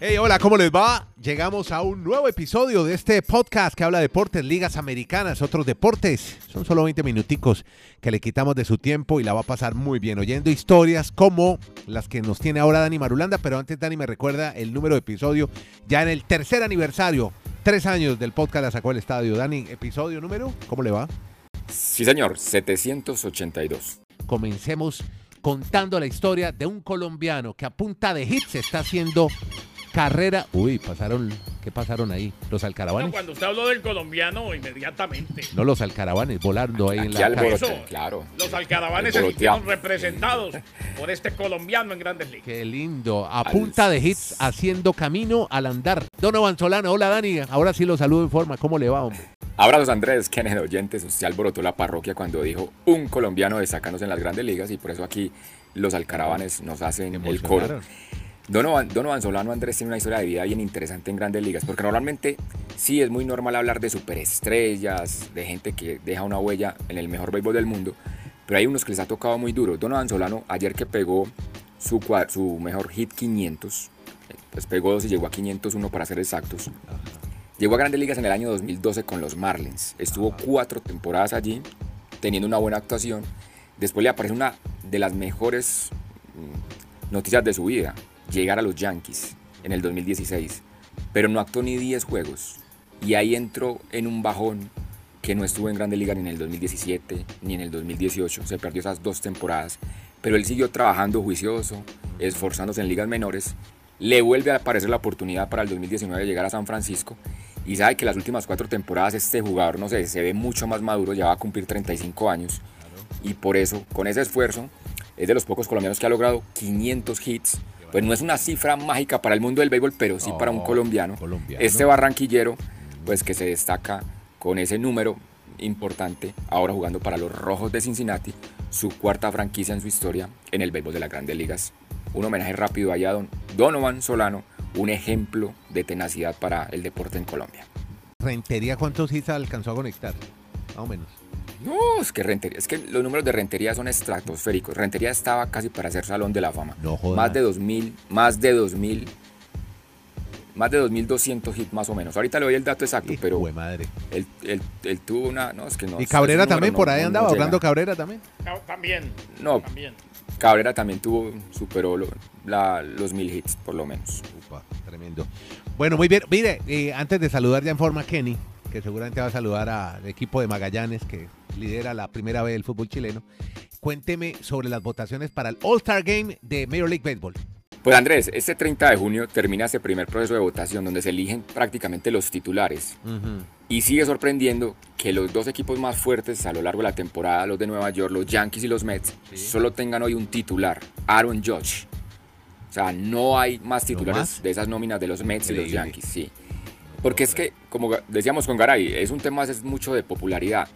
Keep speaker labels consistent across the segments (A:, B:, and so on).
A: Hey, hola, ¿cómo les va? Llegamos a un nuevo episodio de este podcast que habla de deportes, ligas americanas, otros deportes. Son solo 20 minuticos que le quitamos de su tiempo y la va a pasar muy bien oyendo historias como las que nos tiene ahora Dani Marulanda. Pero antes, Dani me recuerda el número de episodio ya en el tercer aniversario. Tres años del podcast la sacó el estadio. Dani, episodio número, ¿cómo le va?
B: Sí, señor, 782.
A: Comencemos contando la historia de un colombiano que a punta de hits está haciendo carrera. Uy, pasaron. ¿Qué pasaron ahí? Los alcaravanes.
C: No, cuando usted habló del colombiano, inmediatamente.
A: No los alcaravanes volando ahí en la
B: al
A: calle.
C: Eso,
B: claro.
C: Los alcaravanes
B: El
C: se sintieron representados por este colombiano en Grandes Ligas.
A: Qué lindo. A punta de hits, haciendo camino al andar. Donovan Solano, hola Dani. Ahora sí lo saludo en forma. ¿Cómo le va, hombre?
B: Abrazos Andrés, Kenneth oyentes. Usted alborotó la parroquia cuando dijo un colombiano destacándose en las grandes ligas y por eso aquí los alcaravanes nos hacen el coro. Donovan, Donovan Solano Andrés tiene una historia de vida bien interesante en grandes ligas, porque normalmente sí es muy normal hablar de superestrellas, de gente que deja una huella en el mejor béisbol del mundo, pero hay unos que les ha tocado muy duro. Donovan Solano ayer que pegó su, su mejor hit 500, pues pegó dos y llegó a 501 para ser exactos. Llegó a grandes ligas en el año 2012 con los Marlins. Estuvo cuatro temporadas allí, teniendo una buena actuación. Después le aparece una de las mejores mm, noticias de su vida, llegar a los Yankees en el 2016. Pero no actuó ni 10 juegos. Y ahí entró en un bajón que no estuvo en Grandes Ligas ni en el 2017 ni en el 2018. Se perdió esas dos temporadas. Pero él siguió trabajando juicioso, esforzándose en ligas menores. Le vuelve a aparecer la oportunidad para el 2019 de llegar a San Francisco. Y sabe que las últimas cuatro temporadas este jugador, no sé, se ve mucho más maduro, ya va a cumplir 35 años. Y por eso, con ese esfuerzo, es de los pocos colombianos que ha logrado 500 hits. Pues no es una cifra mágica para el mundo del béisbol, pero sí para un
A: No,
B: colombiano.
A: colombiano.
B: Este barranquillero, pues que se destaca con ese número importante, ahora jugando para los Rojos de Cincinnati, su cuarta franquicia en su historia en el béisbol de las grandes ligas. Un homenaje rápido allá a don Donovan Solano, un ejemplo de tenacidad para el deporte en Colombia.
A: Rentería, ¿cuántos hits alcanzó a conectar? Más o menos.
B: No, es que Rentería, es que los números de Rentería son estratosféricos. Rentería estaba casi para ser Salón de la Fama.
A: No jodas.
B: Más de 2000, más de 2000, más de 2200 hits más o menos. Ahorita le doy el dato exacto,
A: Hijo
B: pero
A: madre.
B: él, él- él tuvo una, no, es que no.
A: Y Cabrera también
B: no-
A: por ahí
B: no-
A: andaba. Orlando Cabrera también.
C: También.
B: No.
C: También.
B: Cabrera también tuvo, superó lo- la- los mil hits, por lo menos.
A: Upa, tremendo. Bueno, muy bien. Mire, eh, antes de saludar ya en forma a Kenny, que seguramente va a saludar al equipo de Magallanes, que lidera la primera vez del fútbol chileno, cuénteme sobre las votaciones para el All-Star Game de Major League Baseball.
B: Pues Andrés, este 30 de junio termina este primer proceso de votación donde se eligen prácticamente los titulares. Y sigue sorprendiendo que los dos equipos más fuertes a lo largo de la temporada, los de Nueva York, los Yankees y los Mets, solo tengan hoy un titular, Aaron Judge. O sea, no hay más titulares
A: más?
B: de esas nóminas de los Mets y los. Yankees, sí. Porque es que, como decíamos con Garay, es un tema es mucho de popularidad.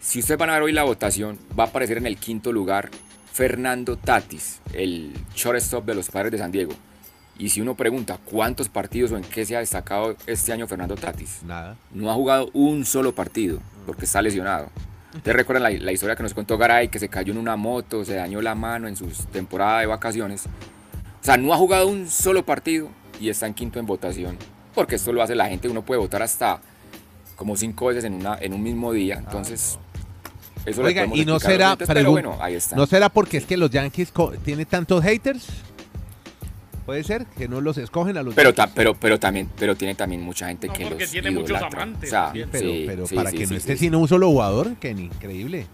B: Si ustedes van a ver hoy la votación, va a aparecer en el quinto lugar Fernando Tatis, el shortstop de los Padres de San Diego. Y si uno pregunta cuántos partidos o en qué se ha destacado este año Fernando Tatis,
A: Nada.
B: no ha jugado un solo partido porque está lesionado. ¿Ustedes recuerdan la, la historia que nos contó Garay, que se cayó en una moto, se dañó la mano en su temporada de vacaciones? O sea, no ha jugado un solo partido y está en quinto en votación. Porque esto lo hace la gente, uno puede votar hasta como cinco veces en, una, en un mismo día. Entonces, eso
A: Oiga, y no será,
B: pero bueno, ahí está.
A: ¿no será porque es que los Yankees tienen tantos haters? Puede ser que no los escogen a los
B: Pero, ta- pero, pero, también, pero tiene también mucha gente
C: No,
B: que
C: porque
B: los
C: tiene muchos amantes
B: O sea.
A: Pero,
B: sí,
A: pero
B: sí,
A: para
B: sí,
A: que
B: sí,
A: no esté
B: sí.
A: sino un solo jugador, Kenny, increíble.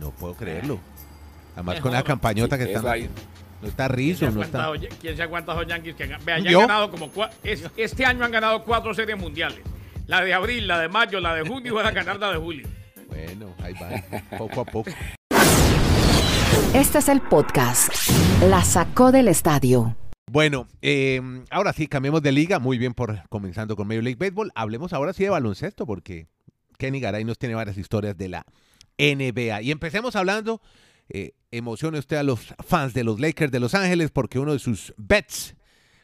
A: No puedo creerlo. Además con la campañota que están
B: ahí.
A: No está
C: ¿Quién se,
A: Rizzo, no está.
C: quién se ha aguantado a los Yankees? Que, han- vea, ya han ganado como es- este año han ganado cuatro series mundiales. La de abril, la de mayo, la de junio y van a ganar la de julio.
A: Bueno, ahí va, poco a poco.
D: Este es el podcast. La sacó del estadio.
A: Bueno, eh, ahora sí, cambiemos de liga. Muy bien por comenzando con Major League Baseball. Hablemos ahora sí de baloncesto, porque Kenny Garay nos tiene varias historias de la NBA. Y empecemos hablando, eh, emocione usted a los fans de los Lakers de Los Ángeles, porque uno de sus bets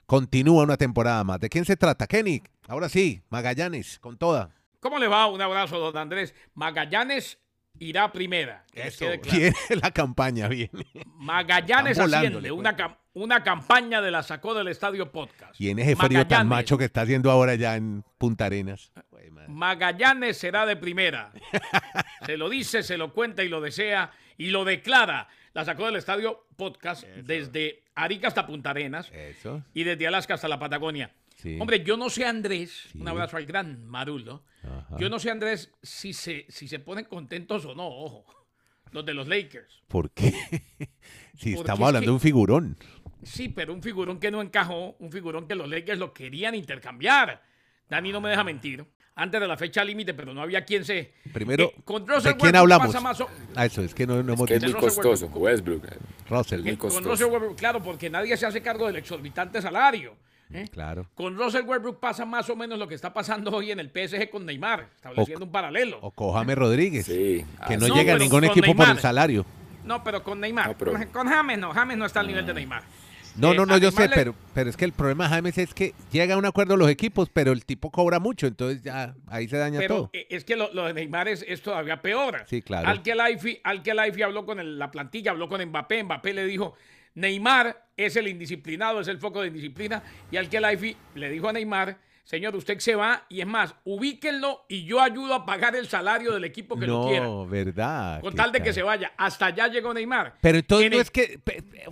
A: continúa una temporada más. ¿De quién se trata, Kenny? Ahora sí, Magallanes, con toda.
C: ¿Cómo le va? Un abrazo, don Andrés. Magallanes irá primera. que
A: Eso,
C: quede claro.
A: viene la campaña, viene.
C: Magallanes asciende.
A: volándole,
C: Una,
A: pues.
C: cam- una campaña de la sacó del estadio podcast.
A: Y en ese frío tan macho que está haciendo ahora ya en Punta Arenas. Madre.
C: Magallanes será de primera. se lo dice, se lo cuenta y lo desea y lo declara. La sacó del estadio podcast desde Arica hasta Punta Arenas
A: Eso.
C: y desde Alaska hasta la Patagonia.
A: Sí.
C: Hombre, yo no sé, Andrés,
A: Sí.
C: un abrazo al gran Marulo.
A: Ajá.
C: Yo no sé, Andrés, si se, si se ponen contentos o no, ojo. Los de los Lakers.
A: ¿Por qué? si
C: Porque
A: estamos
C: es
A: hablando
C: que-
A: de un figurón.
C: Sí, pero un figurón que no encajó, un figurón que los Lakers lo querían intercambiar. Dani no me deja mentir. Antes de la fecha límite, pero no había quien se.
A: Primero,
C: Eh, con Russell
A: ¿de quién
C: Westbrook
A: hablamos?
C: pasa más o-
A: Ah, eso, es que no, no
B: Es
A: hemos
B: que es muy costoso, Westbrook. eh,
A: Russell.
B: muy
C: Eh, con
B: costoso.
C: Russell Westbrook, claro, porque nadie se hace cargo del exorbitante salario. ¿eh?
A: Claro.
C: Con Russell Westbrook pasa más o menos lo que está pasando hoy en el PSG con Neymar, estableciendo un paralelo.
A: O con James Rodríguez.
B: Sí.
A: Que
B: ah,
A: no
C: No,
A: llega a ningún
C: con
A: equipo por el salario.
C: No, pero con Neymar.
B: No, pero-
C: Con- James no, James no está al nivel de Neymar.
A: No,
C: Eh,
A: no, no, yo sé,
C: le-
A: pero, pero es que el problema de James es que llega a un acuerdo los equipos, pero el tipo cobra mucho, entonces ya ahí se daña
C: Pero
A: todo.
C: eh, es que lo, lo de Neymar es, es todavía peor.
A: Sí, claro.
C: Al que Laifi, al que Laifi habló con el- la plantilla, habló con Mbappé. Mbappé le dijo, Neymar es el indisciplinado, es el foco de indisciplina. Y al que Laifi le dijo a Neymar, señor, usted se va y es más, ubíquenlo y yo ayudo a pagar el salario del equipo que lo quiera.
A: No, verdad.
C: Con tal de que se vaya. Hasta allá llegó Neymar.
A: Pero entonces
C: En
A: no
C: el-
A: es que,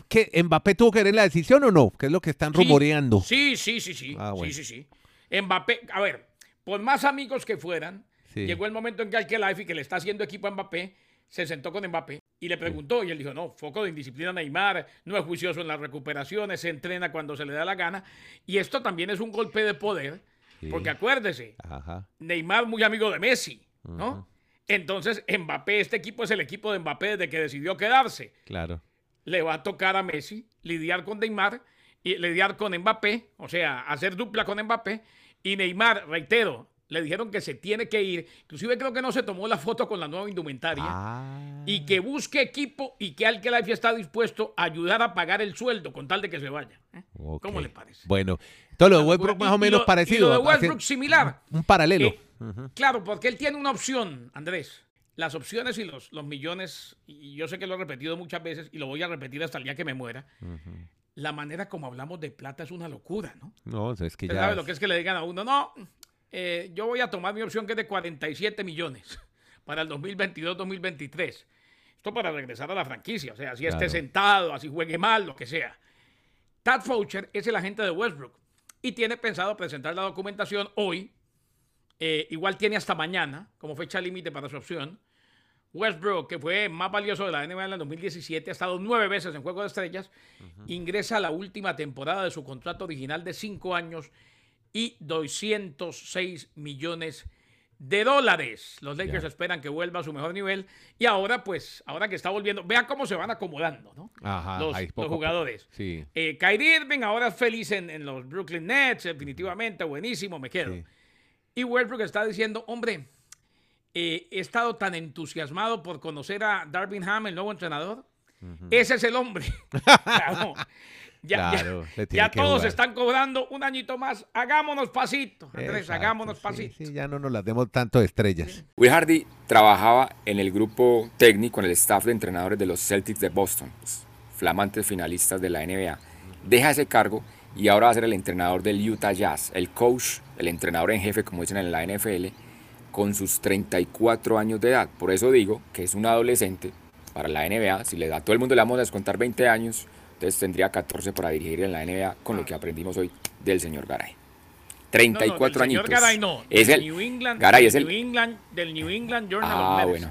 A: que Mbappé tuvo que ver la decisión o no, que es lo que están
C: Sí,
A: rumoreando.
C: Sí, sí, sí, sí.
A: Ah, bueno.
C: Sí, sí, sí. Mbappé, a ver, por más amigos que fueran,
A: Sí.
C: llegó el momento en que Alkelaifi, que le está haciendo equipo a Mbappé, se sentó con Mbappé y le preguntó, y él dijo, no, foco de indisciplina Neymar, no es juicioso en las recuperaciones, se entrena cuando se le da la gana. Y esto también es un golpe de poder,
A: Sí.
C: porque acuérdese,
A: Ajá.
C: Neymar muy amigo de Messi, ¿no? Entonces, Mbappé, este equipo es el equipo de Mbappé desde que decidió quedarse
A: Claro.
C: le va a tocar a Messi lidiar con Neymar y lidiar con Mbappé, o sea, hacer dupla con Mbappé. Y Neymar, reitero, le dijeron que se tiene que ir. Inclusive creo que no se tomó la foto con la nueva indumentaria.
A: Ah.
C: Y que busque equipo y que Alkelife está dispuesto a ayudar a pagar el sueldo con tal de que se vaya. ¿eh?
A: Ok.
C: ¿Cómo le parece?
A: Bueno, todo lo de Westbrook
C: Y-
A: más o
C: y
A: menos
C: lo- y
A: parecido.
C: lo de Westbrook similar.
A: Un paralelo.
C: Eh, Claro, porque él tiene una opción, Andrés. Las opciones y los, los millones, y yo sé que lo he repetido muchas veces y lo voy a repetir hasta el día que me muera. La manera como hablamos de plata es una locura, ¿no?
A: No, o sea, es que ya.
C: sabe lo que es que le digan a uno, no, eh, yo voy a tomar mi opción que es de 47 millones para el 2022-2023. Esto para regresar a la franquicia, o sea, así esté sentado, así juegue mal, lo que sea. Tad Foucher es el agente de Westbrook y tiene pensado presentar la documentación hoy. Eh, igual tiene hasta mañana como fecha límite para su opción. Westbrook, que fue más valioso de la NBA en el 2017, ha estado nueve veces en Juego de Estrellas, ingresa a la última temporada de su contrato original de cinco años y 206 millones de dólares. Los Lakers esperan que vuelva a su mejor nivel y ahora, pues, ahora que está volviendo, vea cómo se van acomodando, ¿no?
A: Ajá,
C: los, jugadores.
A: Sí.
C: Eh, Kyrie Irving ahora feliz en, en los Brooklyn Nets, definitivamente, buenísimo, me quedo.
A: Sí.
C: Y Westbrook está diciendo, hombre, eh, he estado tan entusiasmado por conocer a Darvin Ham, el nuevo entrenador. Ese es el hombre. Claro. Ya,
A: Claro,
C: todos
A: jugar.
C: están cobrando un añito más. Hagámonos pasito, Andrés,
A: Exacto,
C: hagámonos
A: sí,
C: pasito.
A: Sí, ya no nos las demos tanto de estrellas.
B: Will Hardy trabajaba en el grupo técnico, en el staff de entrenadores de los Celtics de Boston, pues, flamantes finalistas de la NBA. Deja ese cargo y ahora va a ser el entrenador del Utah Jazz, el coach, el entrenador en jefe, como dicen en la NFL, con sus 34 años de edad. Por eso digo que es un adolescente para la NBA. Si le da a todo el mundo le vamos a descontar 20 años, entonces tendría 14 para dirigir en la NBA con lo que aprendimos hoy del señor Garay. 34
C: no, no,
B: añitos.
C: Señor Garay no.
B: Es el
C: New England,
B: Garay es
C: del
B: el
C: New England, del New England Journal
B: Ah,
C: of
B: bueno.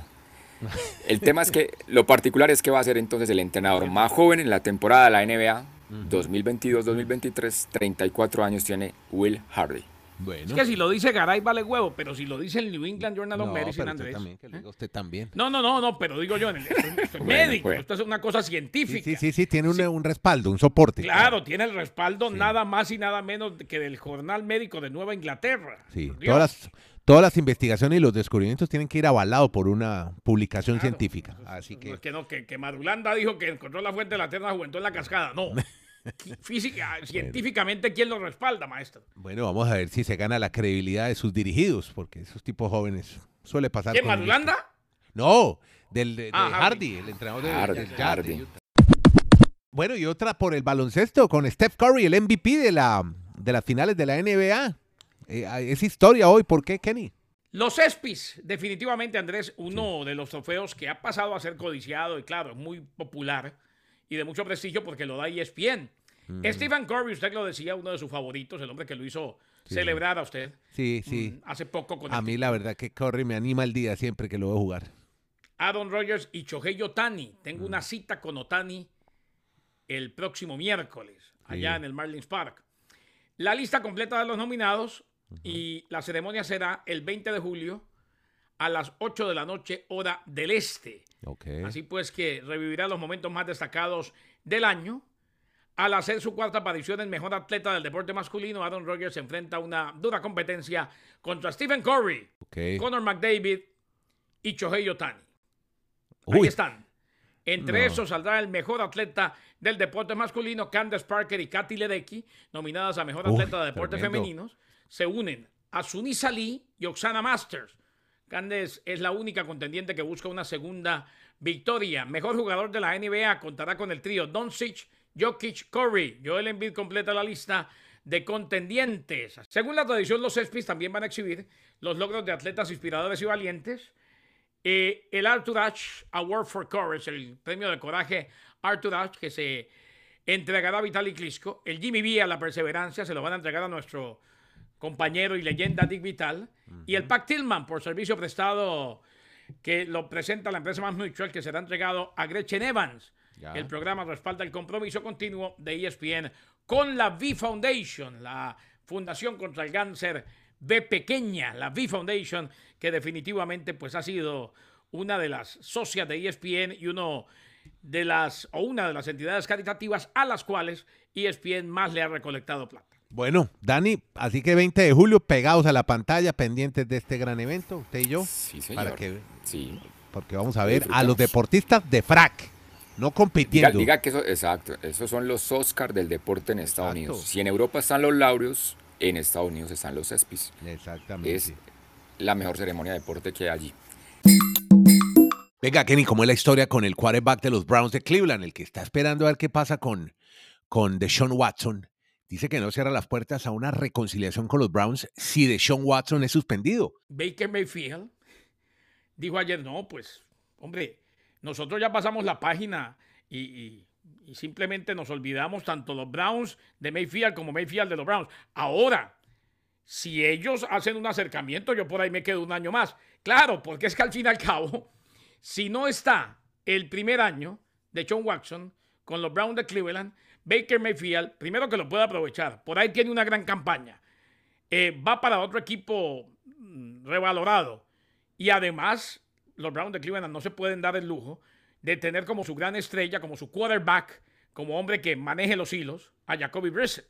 B: El tema es que lo particular es que va a ser entonces el entrenador más joven en la temporada de la NBA 2022-2023. 34 años tiene Will Hardy.
A: Bueno.
C: Es que si lo dice Garay vale huevo, pero si lo dice el New England Journal of
A: no,
C: Medicine, Andrés.
A: también, que lo diga usted también.
C: No, no, no, no, pero digo yo, en el, esto, esto es
B: Bueno,
C: médico,
B: pues.
C: esto es una cosa
A: Sí,
C: científica.
A: sí, sí, sí, tiene un, un respaldo, un soporte.
C: Claro, tiene el respaldo nada más y nada menos que del Jornal Médico de Nueva Inglaterra.
A: Sí, todas las, todas las investigaciones y los descubrimientos tienen que ir avalados por una publicación
C: Claro.
A: científica. Así
C: No
A: que,
C: es que no, que, que Madulanda dijo que encontró la fuente de la eterna juventud en la cascada. No. Física, científicamente, ¿quién lo respalda, maestro?
A: bueno, vamos a ver si se gana la credibilidad de sus dirigidos, porque esos tipos jóvenes suele pasar.
C: ¿Quién, Madulanda?
A: No, del de, de
C: Ah,
A: Hardy.
C: Hardy.
A: el entrenador de,
B: Hardy,
A: de. Bueno, y otra por el baloncesto con Steph Curry, el MVP de, la, de las finales de la NBA. Eh, es historia hoy. ¿Por qué, Kenny?
C: Los ESPYs, definitivamente, Andrés, uno de los trofeos que ha pasado a ser codiciado y, claro, es muy popular y de mucho prestigio porque lo da ESPN. Stephen Curry, usted lo decía, uno de sus favoritos, el hombre que lo hizo celebrar a usted.
A: Sí, sí.
C: Mm, hace poco con
A: A mí la verdad que Curry me anima el día siempre que lo veo jugar.
C: Aaron Rodgers y Shohei Otani. Tengo una cita con Otani el próximo miércoles, allá en el Marlins Park. La lista completa de los nominados y la ceremonia será el 20 de julio a las 8 de la noche, hora del este. Así pues que revivirá los momentos más destacados del año. Al hacer su cuarta aparición en mejor atleta del deporte masculino, Aaron Rodgers se enfrenta a una dura competencia contra Stephen Curry, Conor McDavid y Shohei Otani. Ahí están. Entre esos saldrá el mejor atleta del deporte masculino, Candace Parker y Katy Ledecky, nominadas a mejor atleta de deportes femeninos. Se unen a Sunisa Lee y Oksana Masters. Candace es la única contendiente que busca una segunda victoria. Mejor jugador de la NBA contará con el trío Doncic, Jokic, Curry. Joel Embiid completa la lista de contendientes. Según la tradición, los ESPYs también van a exhibir los logros de atletas inspiradores y valientes. Eh, el Arthur Ashe Award for Courage, el premio de coraje Arthur Ashe, que se entregará a Vitaly Klitschko. El Jimmy V a la perseverancia se lo van a entregar a nuestro compañero y leyenda Dick Vital. Y el Pac Tillman por servicio prestado que lo presenta la empresa más mutual que será entregado a Gretchen Evans. El programa respalda el compromiso continuo de ESPN con la V Foundation, la Fundación contra el Cáncer B pequeña, la V Foundation, que definitivamente pues ha sido una de las socias de ESPN y uno de las o una de las entidades caritativas a las cuales ESPN más le ha recolectado plata.
A: Bueno, Dani, así que 20 de julio pegados a la pantalla, pendientes de este gran evento, usted y yo.
B: Sí, señor.
A: Para que,
B: sí.
A: Porque vamos a ver a los deportistas de frac, no compitiendo.
B: Diga, que eso, exacto, esos son los Oscars del deporte en Estados Unidos. Si en Europa están los laureos, en Estados Unidos están los ESPYs.
A: Exactamente.
B: Es la mejor ceremonia de deporte que hay allí.
A: Venga, Kenny, ¿cómo es la historia con el quarterback de los Browns de Cleveland? El que está esperando a ver qué pasa con, con Deshaun Watson. Dice que no cierra las puertas a una reconciliación con los Browns si Deshaun Watson es suspendido.
C: Baker Mayfield dijo ayer, no, pues, hombre, nosotros ya pasamos la página y, simplemente nos olvidamos tanto los Browns de Mayfield como Mayfield de los Browns. Ahora, si ellos hacen un acercamiento, yo por ahí me quedo un año más. Claro, porque es que al fin y al cabo si no está el primer año de John Watson con los Browns de Cleveland, Baker Mayfield, primero que lo pueda aprovechar, por ahí tiene una gran campaña, eh, va para otro equipo mm, revalorado y además los Browns de Cleveland no se pueden dar el lujo de tener como su gran estrella, como su quarterback, como hombre que maneje los hilos, a Jacoby Brissett.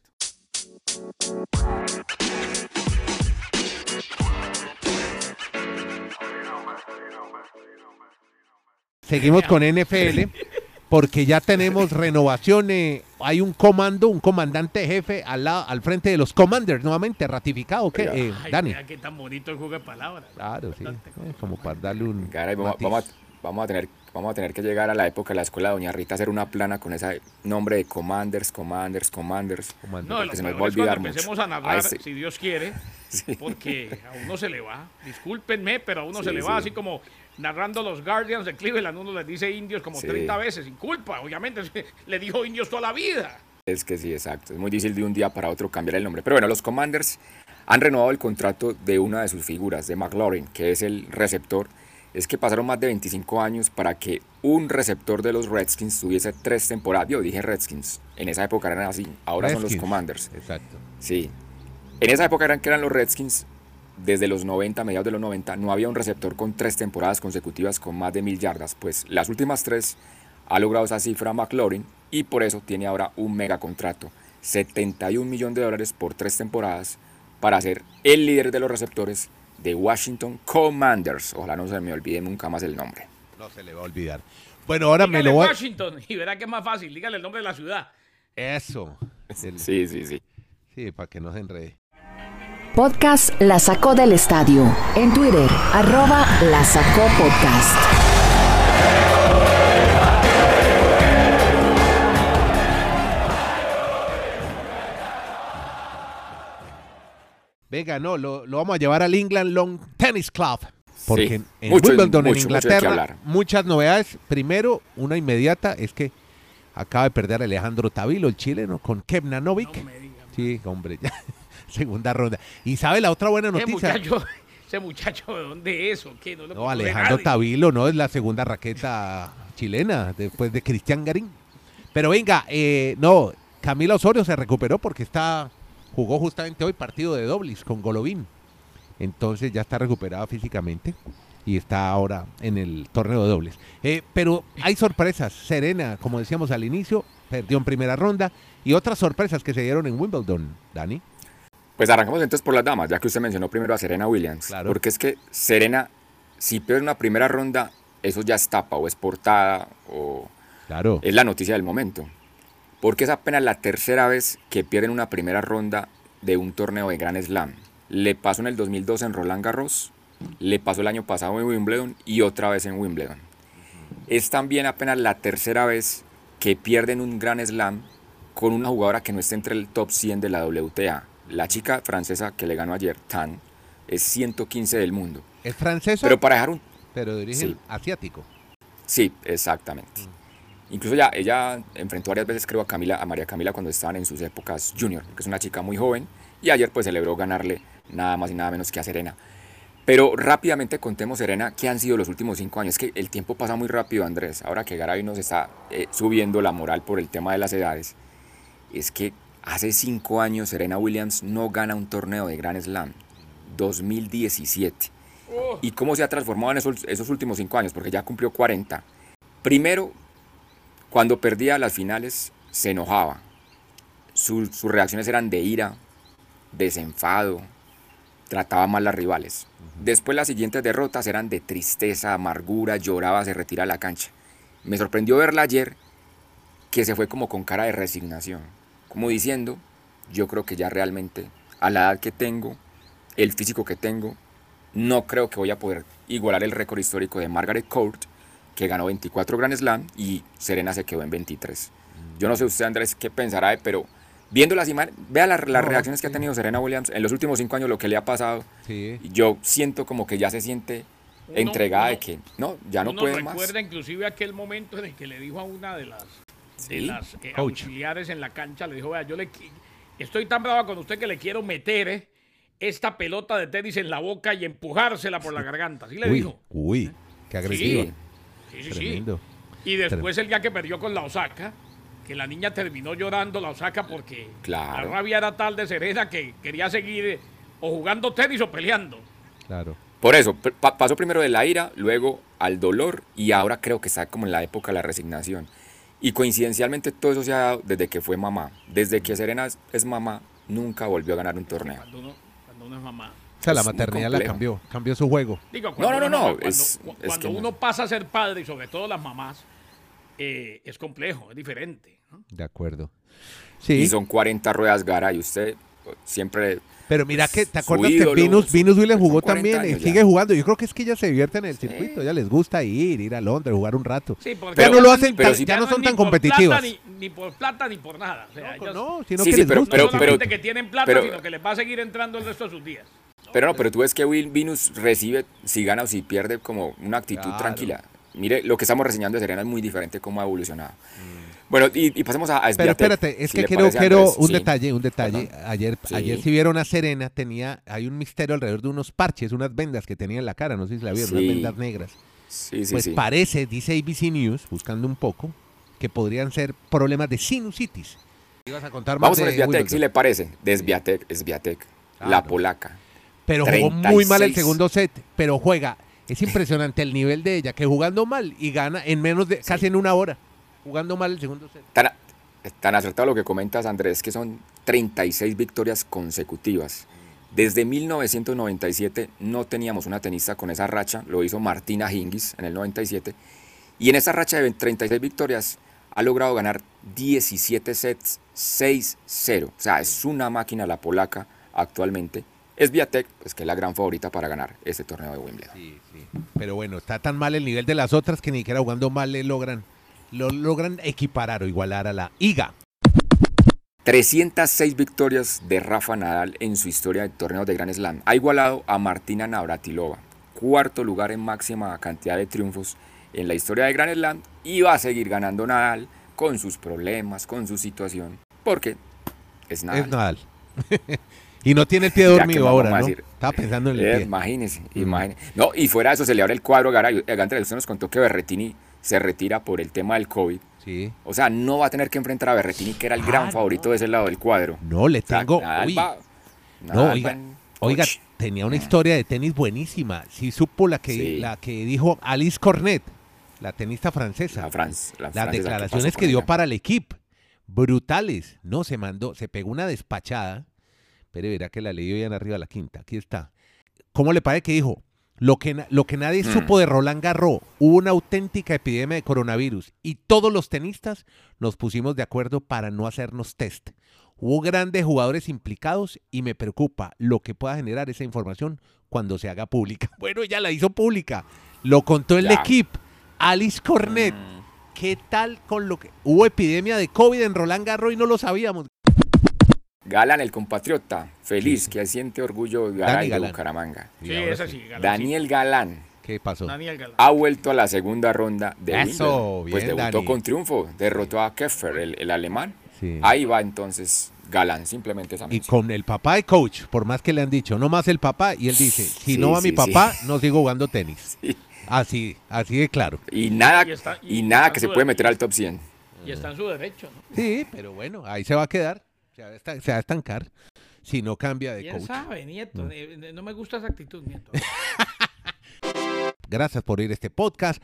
A: Seguimos con NFL porque ya tenemos renovaciones. Hay un comando, un comandante jefe al, lado, al frente de los commanders nuevamente ratificado. ¿Qué, eh, Dani?
C: Mira qué tan bonito el juego de palabras.
A: Claro, sí. Eh, como para darle un.
B: vamos, a, tener, vamos a tener que llegar a la época de la escuela de Doña Rita a hacer una plana con ese nombre de commanders, commanders, commanders.
C: No, se nos va a olvidar empecemos a narrar, si Dios quiere, porque a uno se le va. Discúlpenme, pero a uno se le va así como narrando los Guardians de Cleveland, uno les dice indios como 30 veces, sin culpa, obviamente, le dijo indios toda la vida.
B: Es que sí, exacto, es muy difícil de un día para otro cambiar el nombre. Pero bueno, los Commanders han renovado el contrato de una de sus figuras, de McLaurin, que es el receptor. Es que pasaron más de 25 años para que un receptor de los Redskins tuviese tres temporadas. Yo dije Redskins, en esa época eran así, ahora son los Commanders.
A: Exacto.
B: Sí, en esa época eran que eran los Redskins, desde los 90, mediados de los 90, no había un receptor con tres temporadas consecutivas con más de mil yardas. Pues las últimas tres ha logrado esa cifra McLaurin y por eso tiene ahora un mega contrato. 71 millones de dólares por tres temporadas para ser el líder de los receptores de Washington Commanders. Ojalá no se me olvide nunca más el nombre.
A: No se le va a olvidar. Bueno, ahora me lo voy
C: a... Washington y verá que es más fácil. Dígale el nombre de la ciudad.
A: Eso.
B: Sí, sí, sí.
A: Sí, para que no se enrede.
D: Podcast La Sacó del Estadio. En Twitter, arroba La Sacó Podcast.
A: Venga, no, lo, lo vamos a llevar al England Long Tennis Club. Porque
B: Sí,
A: en, en
B: mucho,
A: Wimbledon, en
B: mucho,
A: Inglaterra, muchas novedades. Primero, una inmediata, es que acaba de perder Alejandro Tavilo, el chileno, con Kevnanovic.
C: No.
A: Sí, hombre, ya. Segunda ronda. Y sabe la otra buena
C: Ese
A: noticia.
C: muchacho, ese muchacho, ¿de dónde es o qué? No, lo
A: No, Alejandro. Tavilo no es la segunda raqueta chilena después de Cristian Garín. Pero venga, eh, no, Camila Osorio se recuperó porque está jugó justamente hoy partido de dobles con Golovin. Entonces ya está recuperada físicamente y está ahora en el torneo de dobles. Eh, pero hay sorpresas. Serena, como decíamos al inicio, perdió en primera ronda y otras sorpresas que se dieron en Wimbledon, Dani.
B: Pues arrancamos entonces por las damas, ya que usted mencionó primero a Serena Williams.
A: Claro.
B: Porque es que Serena, si pierde una primera ronda, eso ya es tapa o es portada o
A: Claro.
B: es la noticia del momento. Porque es apenas la tercera vez que pierden una primera ronda de un torneo de Grand Slam. Le pasó en el 2002 en Roland Garros, le pasó el año pasado en Wimbledon y otra vez en Wimbledon. Es también apenas la tercera vez que pierden un Grand Slam con una jugadora que no está entre el top 100 de la WTA. La chica francesa que le ganó ayer, Tan, es 115 del mundo.
A: Es francesa,
B: Pero
A: pero,
B: para dejar un
A: de origen
B: Sí.
A: asiático.
B: Sí, exactamente. Incluso ya ella enfrentó varias veces, creo, a Camila, a María Camila cuando estaban en sus épocas junior, que es una chica muy joven, y ayer pues celebró ganarle nada más y nada menos que a Serena. Pero rápidamente contemos, Serena, qué han sido los últimos cinco años. Es que el tiempo pasa muy rápido, Andrés. Ahora que Garay nos está eh, subiendo la moral por el tema de las edades, es que hace cinco años Serena Williams no gana un torneo de Grand Slam. 2017.
C: Oh,
B: ¿Y cómo se ha transformado en esos, esos últimos cinco años? Porque ya cumplió 40. Primero, cuando perdía las finales, se enojaba. Su- sus reacciones eran de ira, desenfado, trataba mal a las rivales. Después las siguientes derrotas eran de tristeza, amargura, lloraba, se retira a la cancha. Me sorprendió verla ayer que se fue como con cara de resignación, como diciendo, yo creo que ya realmente a la edad que tengo, el físico que tengo, no creo que voy a poder igualar el récord histórico de Margaret Court, que ganó 24 Grand Slam y Serena se quedó en 23. Yo no sé usted, Andrés, qué pensará, eh, pero viendo las imágenes, vea las, las
A: No,
B: reacciones que ha tenido Serena Williams en los últimos cinco años, lo que le ha pasado,
A: Sí.
B: yo siento como que ya se siente
C: Uno-
B: entregada de que no, ya no
C: uno
B: puede más.
C: recuerda inclusive aquel momento en el que le dijo a una de las, de
B: Sí.
C: las eh, auxiliares en la cancha, le dijo, vea, yo le estoy tan brava con usted que le quiero meter eh, esta pelota de tenis en la boca y empujársela por la garganta. Así le
A: Uy,
C: dijo.
A: uy, qué agresiva.
B: Sí,
C: Sí, sí. Y después el día que perdió con la Osaka, que la niña terminó llorando la Osaka porque
B: Claro.
C: la rabia era tal de Serena que quería seguir o jugando tenis o peleando.
A: Claro.
B: Por eso, pa- pasó primero de la ira, luego al dolor y ahora creo que está como en la época de la resignación. Y coincidencialmente todo eso se ha dado desde que fue mamá. Desde que Serena es, es mamá, nunca volvió a ganar un torneo.
C: Cuando uno, cuando uno es mamá.
A: O sea, la maternidad la cambió, cambió su juego.
C: Digo,
B: No, no, no, no,
C: Cuando,
B: es-
C: cu-
B: es
C: cuando
B: que no.
C: uno pasa a ser padre, y sobre todo las mamás, eh, es complejo, es diferente. ¿no?
A: De acuerdo.
B: Y
A: Sí,
B: son 40 ruedas gara y usted siempre...
A: pero mira que, ¿te acuerdas que Venus, Venus Williams jugó
B: 40
A: también?
B: años
A: y
B: ya.
A: sigue jugando. Yo creo que es que ella se divierte en el circuito. Ya les gusta ir, ir a Londres, jugar un rato.
C: Sí, porque
A: ya
B: Pero-
A: no lo hacen,
B: pero
A: tan-
B: si-
A: ya no son tan competitivas.
C: plata, ni, ni por plata ni por nada. O sea,
A: No,
C: ellos
A: no, sino
B: Sí,
A: que
B: sí,
A: les
B: pero-
A: gusta.
C: no
B: pero-
C: solamente que tienen plata,
B: pero-
C: sino que les va a seguir entrando el resto de sus días.
B: Pero no, pero tú ves que Will Venus recibe, si gana o si pierde, como una actitud
A: Claro.
B: tranquila. Mire, lo que estamos reseñando de Serena es muy diferente cómo ha evolucionado. Bueno, y, y pasemos a, a
A: Pero espérate, es
B: si
A: que quiero, quiero un
B: Sí.
A: detalle, un detalle.
B: Perdón.
A: Ayer,
B: Sí.
A: ayer si vieron a Serena, tenía, hay un misterio alrededor de unos parches, unas vendas que tenía en la cara, no sé si la vieron,
B: Sí.
A: unas vendas negras.
B: Sí, sí,
A: pues
B: sí.
A: parece, dice ABC News, buscando un poco, que podrían ser problemas de sinusitis. Ibas a contar más
B: Vamos con
A: de
B: Sviatek,
A: Wimbledon.
B: si le parece. De Sviatek, Sviatek, la polaca.
A: Pero jugó muy mal el
B: 36.
A: segundo set, pero juega. Es impresionante el nivel de ella, que jugando mal y gana en menos de, casi en una hora. Jugando mal el segundo set.
B: Tan, tan acertado lo que comentas, Andrés, que son 36 victorias consecutivas. Desde 1997 no teníamos una tenista con esa racha, lo hizo Martina Hingis en el 97, y en esa racha de 36 victorias ha logrado ganar 17 sets 6-0. O sea, es una máquina la polaca actualmente. Es Viatek, pues que es la gran favorita para ganar este torneo de Wimbledon.
A: Sí, sí. Pero bueno, está tan mal el nivel de las otras que ni siquiera jugando mal le logran, lo logran equiparar o igualar a la IGA.
B: 306 victorias de Rafa Nadal en su historia de torneos de Grand Slam. Ha igualado a Martina Navratilova, cuarto lugar en máxima cantidad de triunfos en la historia de Grand Slam y va a seguir ganando Nadal con sus problemas, con su situación, porque es Nadal.
A: Es Nadal. y no tiene el pie dormido ahora, ¿no? Estaba pensando en el
B: eh,
A: pie.
B: Imagínese, imagínese. No, y fuera de eso se le abre el cuadro Garay. Gante, usted nos contó que Berretini se retira por el tema del COVID.
A: Sí.
B: O sea, no va a tener que enfrentar a Berretini, que era el gran favorito de ese lado del cuadro.
A: No, le
B: O sea,
A: tengo.
B: Nadal
A: uy,
B: va-
A: no,
B: Nadal va
A: oiga, tenía una historia de tenis buenísima. Sí supo la que,
B: Sí.
A: la que dijo Alice Cornet, la tenista francesa.
B: La, Franz, la
A: Las
B: francesa, ¿qué
A: declaraciones que
B: con
A: dio para el equipo, brutales. No, se mandó, se pegó una despachada. Pero verá que la leyó ya en arriba la quinta. Aquí está. ¿Cómo le parece que dijo? Lo que, lo que nadie
B: Mm.
A: supo de Roland Garros, hubo una auténtica epidemia de coronavirus y todos los tenistas nos pusimos de acuerdo para no hacernos test. Hubo grandes jugadores implicados y me preocupa lo que pueda generar esa información cuando se haga pública. Bueno, ya la hizo pública. Lo contó el equipo. Alice Cornet.
B: Mm.
A: ¿Qué tal con lo que hubo epidemia de COVID en Roland Garros y no lo sabíamos?
B: Galán, el compatriota, feliz, que siente orgullo de Garay de. Bucaramanga.
C: Sí,
A: Y ahora
C: esa
A: sí.
C: sí. Galán,
B: Daniel Galán
A: ¿Qué pasó?
C: Daniel Galán.
B: ha vuelto a la segunda ronda de
A: Eso.
B: Pues
A: bien,
B: debutó
A: Dani.
B: con triunfo, derrotó a Keffer, el, el alemán.
A: Sí.
B: Ahí va entonces Galán, simplemente esa
A: Y con el papá de coach, por más que le han dicho, no más el papá, y él dice, si
B: Sí,
A: no va mi
B: sí,
A: papá, no sigo jugando tenis.
B: Sí.
A: Así, así de claro.
B: Y nada,
C: Y está-
B: y
C: y
B: nada que se puede meter al top 100.
C: Y está en su derecho, ¿no?
A: Sí, pero bueno, ahí se va a quedar, se va a esta- se va a estancar si no cambia de
C: ¿Quién
A: coach.
C: sabe, Nieto? Eh, No me gusta esa actitud, Nieto.
A: Gracias por ir a este podcast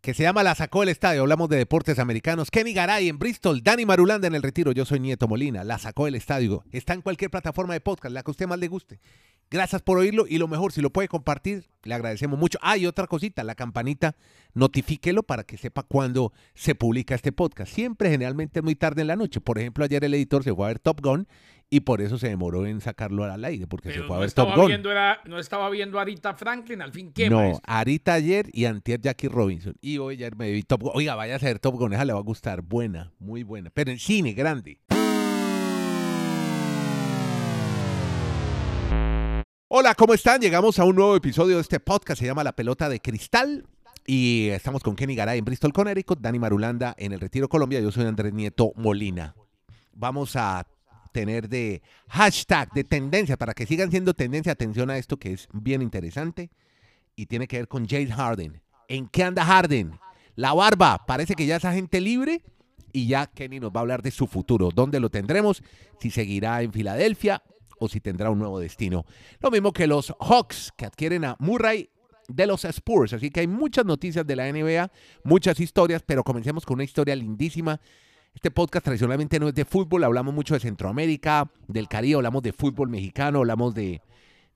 A: que se llama La Sacó del Estadio. Hablamos de deportes americanos. Kenny Garay en Bristol, Dani Marulanda en el Retiro. Yo soy Nieto Molina. La Sacó del Estadio. Está en cualquier plataforma de podcast, la que a usted más le guste. Gracias por oírlo y lo mejor, si lo puede compartir, le agradecemos mucho. Ah, y otra cosita, la campanita, notifíquelo para que sepa cuándo se publica este podcast. Siempre, generalmente, muy tarde en la noche. Por ejemplo, ayer el editor se fue a ver Top Gun y por eso se demoró en sacarlo al aire, porque se fue a ver Top Gun.
C: era, no estaba viendo a Arita Franklin, al fin, ¿qué,
A: No,
C: maestro?
A: Arita ayer y antier Jackie Robinson. Y hoy ayer me vi Top Gun. Oiga, vaya a ser Top Gun, esa le va a gustar. Buena, muy buena. Pero en cine, grande. Hola, ¿cómo están? Llegamos a un nuevo episodio de este podcast. Se llama La Pelota de Cristal. Y estamos con Kenny Garay en Bristol, Connecticut, Dani Marulanda en el Retiro Colombia. Yo soy Andrés Nieto Molina. Vamos a tener de hashtag, de tendencia, para que sigan siendo tendencia. Atención a esto que es bien interesante y tiene que ver con James Harden. ¿En qué anda Harden? La barba, parece que ya es agente libre y ya Kenny nos va a hablar de su futuro. ¿Dónde lo tendremos? Si seguirá en Filadelfia o si tendrá un nuevo destino. Lo mismo que los Hawks que adquieren a Murray de los Spurs. Así que hay muchas noticias de la NBA, muchas historias, pero comencemos con una historia lindísima. Este podcast tradicionalmente no es de fútbol, hablamos mucho de Centroamérica, del Caribe, hablamos de fútbol mexicano, hablamos de,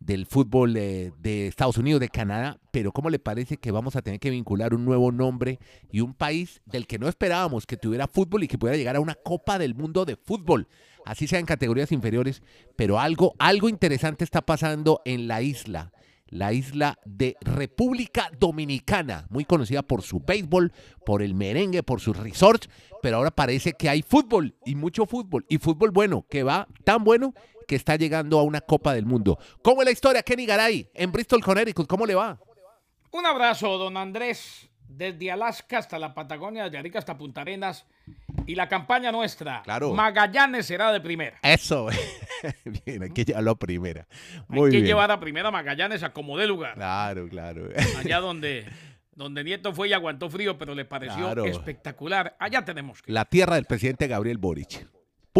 A: del fútbol de, Estados Unidos, de Canadá, pero ¿cómo le parece que vamos a tener que vincular un nuevo nombre y un país del que no esperábamos que tuviera fútbol y que pudiera llegar a una Copa del Mundo de fútbol? Así sea en categorías inferiores, pero algo, algo interesante está pasando en la isla la isla de República Dominicana, muy conocida por su béisbol, por el merengue, por sus resorts, pero ahora parece que hay fútbol y mucho fútbol y fútbol bueno, que va tan bueno que está llegando a una Copa del Mundo. ¿Cómo es la historia, Kenny Garay, en Bristol, Connecticut? ¿Cómo le va?
C: Un abrazo, don Andrés, desde Alaska hasta la Patagonia, desde Arica hasta Punta Arenas. Y la campaña nuestra,
A: Claro.
C: Magallanes será de primera.
A: Eso, bien, hay que llevarlo a primera.
C: Hay
A: Muy
C: que
A: bien.
C: llevar a primera Magallanes a como dé lugar.
A: Claro, claro.
C: Allá donde, donde Nieto fue y aguantó frío, pero le pareció
A: Claro.
C: espectacular. Allá tenemos que.
A: La tierra del presidente Gabriel Boric.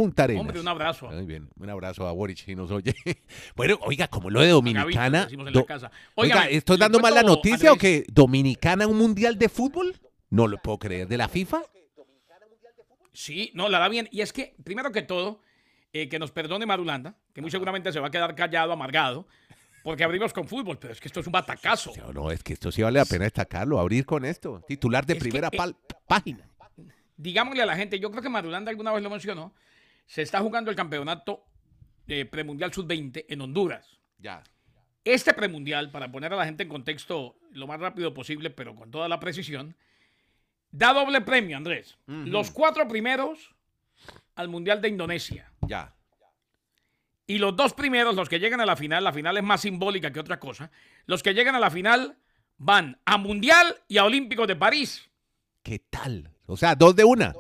A: Punta Arenas.
C: Hombre, un abrazo.
A: Muy bien, un abrazo a Boric si nos oye. Bueno, oiga, como lo de Dominicana. do-
C: casa.
A: Oiga,
C: Óigame,
A: ¿estoy dando mal la noticia o que Dominicana un mundial de fútbol? No lo puedo creer. ¿De la FIFA?
C: Sí, no, la da bien. Y es que, primero que todo, eh, que nos perdone Marulanda, que muy seguramente se va a quedar callado, amargado, porque abrimos con fútbol, pero es que esto es un batacazo.
A: No, no, es que esto sí vale la pena destacarlo, abrir con esto. Titular de
C: Es que,
A: primera
C: eh,
A: pal- página.
C: Digámosle a la gente, yo creo que Marulanda alguna vez lo mencionó, se está jugando el campeonato eh, premundial sub-20 en Honduras.
A: Ya.
C: Este premundial, para poner a la gente en contexto lo más rápido posible, pero con toda la precisión, da doble premio, Andrés. Los cuatro primeros al Mundial de Indonesia.
A: Ya.
C: Y los dos primeros, los que llegan a la final, la final es más simbólica que otra cosa, los que llegan a la final van a Mundial y a Olímpicos de París.
A: ¿Qué tal? O sea, dos de una.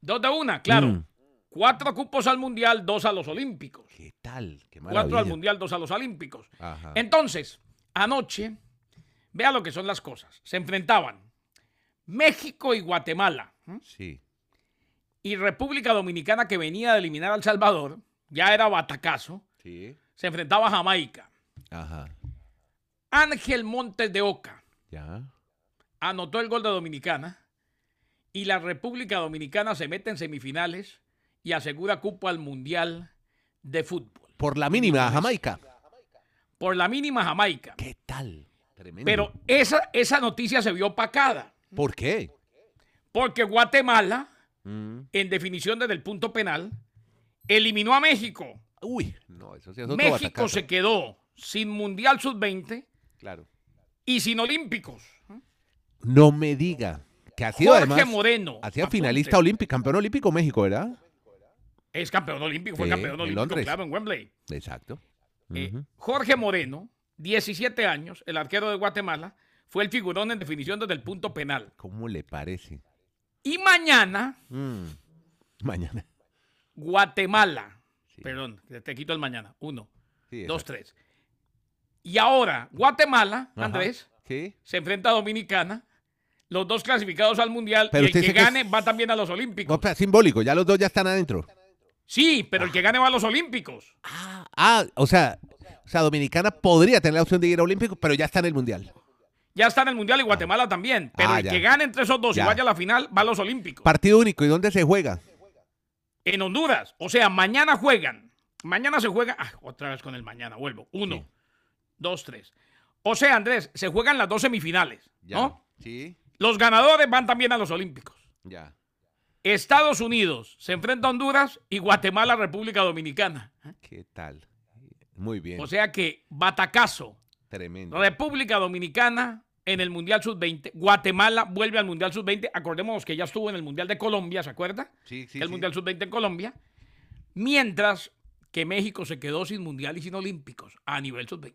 C: Dos de una, claro.
A: Mm.
C: Cuatro cupos al Mundial, dos a los Olímpicos.
A: ¿Qué tal? Qué
C: Cuatro al
A: maravilla.
C: Mundial, dos a los Olímpicos.
A: Ajá.
C: Entonces, anoche, vea lo que son las cosas. Se enfrentaban México y Guatemala.
A: Sí.
C: Y República Dominicana, que venía de eliminar a El Salvador, ya era batacazo,
A: Sí.
C: se enfrentaba a Jamaica.
A: Ajá.
C: Ángel Montes de Oca
A: Ya.
C: anotó el gol de Dominicana y la República Dominicana se mete en semifinales y asegura cupo al Mundial de Fútbol.
A: Por la mínima, Jamaica.
C: Por la mínima Jamaica.
A: ¿Qué tal? Tremendo.
C: Pero esa, esa noticia se vio opacada
A: ¿Por qué?
C: porque Guatemala,
A: Mm.
C: en definición desde el punto penal, eliminó a México.
A: Uy, no, eso sí es otro
C: México se quedó sin Mundial Sub-20
A: Claro.
C: y sin Olímpicos.
A: No me diga. Que ha sido
C: Jorge
A: además.
C: Moreno.
A: Ha sido
C: apunte,
A: finalista olímpico, campeón olímpico México, ¿verdad?
C: Es campeón olímpico, fue
A: Sí,
C: campeón
A: en
C: olímpico,
A: Londres.
C: claro, en Wembley.
A: Exacto.
C: Eh. Jorge Moreno, 17 años, el arquero de Guatemala, fue el figurón en definición desde el punto penal.
A: ¿Cómo le parece?
C: Y mañana,
A: Mm. Mañana.
C: Guatemala.
A: Sí.
C: Perdón, te quito el mañana. Uno,
A: Sí,
C: dos, tres. Y ahora, Guatemala,
A: Ajá.
C: Andrés,
A: Sí.
C: se enfrenta a Dominicana, los dos clasificados al Mundial,
A: Pero
C: y el que gane
A: es-
C: va también a los Olímpicos.
A: simbólico, ya los dos ya están adentro.
C: Sí, pero el que gane va a los Olímpicos.
A: Ah, o sea, o sea, Dominicana podría tener la opción de ir a Olímpico, pero ya está en el Mundial.
C: Ya está en el Mundial y Guatemala también. Pero
A: Ah,
C: el
A: ya.
C: que gane entre esos dos
A: Ya.
C: y vaya a la final va a los Olímpicos.
A: Partido único, ¿y dónde se juega?
C: en Honduras. O sea, mañana juegan. Mañana se juega. Ah, otra vez con el mañana, vuelvo. Uno,
A: Sí.
C: dos, tres. O sea, Andrés, se juegan las dos semifinales. ¿No?
A: Sí.
C: Los ganadores van también a los Olímpicos.
A: Ya.
C: Estados Unidos se enfrenta a Honduras y Guatemala, República Dominicana.
A: ¿Qué tal? Muy bien.
C: O sea que batacazo.
A: Tremendo.
C: República Dominicana en el Mundial Sub-20. Guatemala vuelve al Mundial Sub-20. Acordémonos que ya estuvo en el Mundial de Colombia, ¿se acuerda?
A: Sí, sí,
C: el
A: sí.
C: Mundial Sub-20 en Colombia. Mientras que México se quedó sin Mundial y sin Olímpicos a nivel Sub-20.